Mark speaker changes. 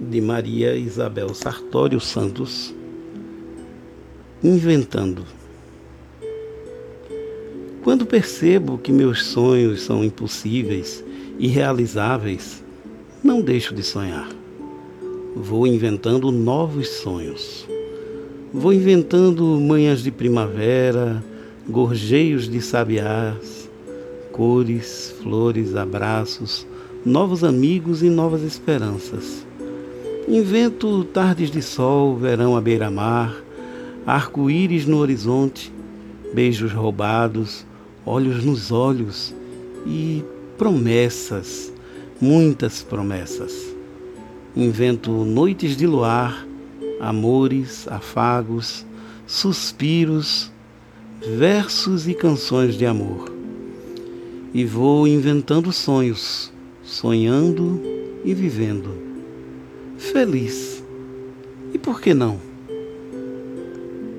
Speaker 1: de Maria Isabel Sartório Santos, inventando. Quando percebo que meus sonhos são impossíveis, irrealizáveis, não deixo de sonhar. Vou inventando novos sonhos. Vou inventando manhãs de primavera, gorjeios de sabiás, cores, flores, abraços, novos amigos e novas esperanças. Invento tardes de sol, verão à beira-mar, arco-íris no horizonte, beijos roubados, olhos nos olhos e promessas, muitas promessas. Invento noites de luar, amores, afagos, suspiros, versos e canções de amor. E vou inventando sonhos, sonhando e vivendo. Feliz. E por que não?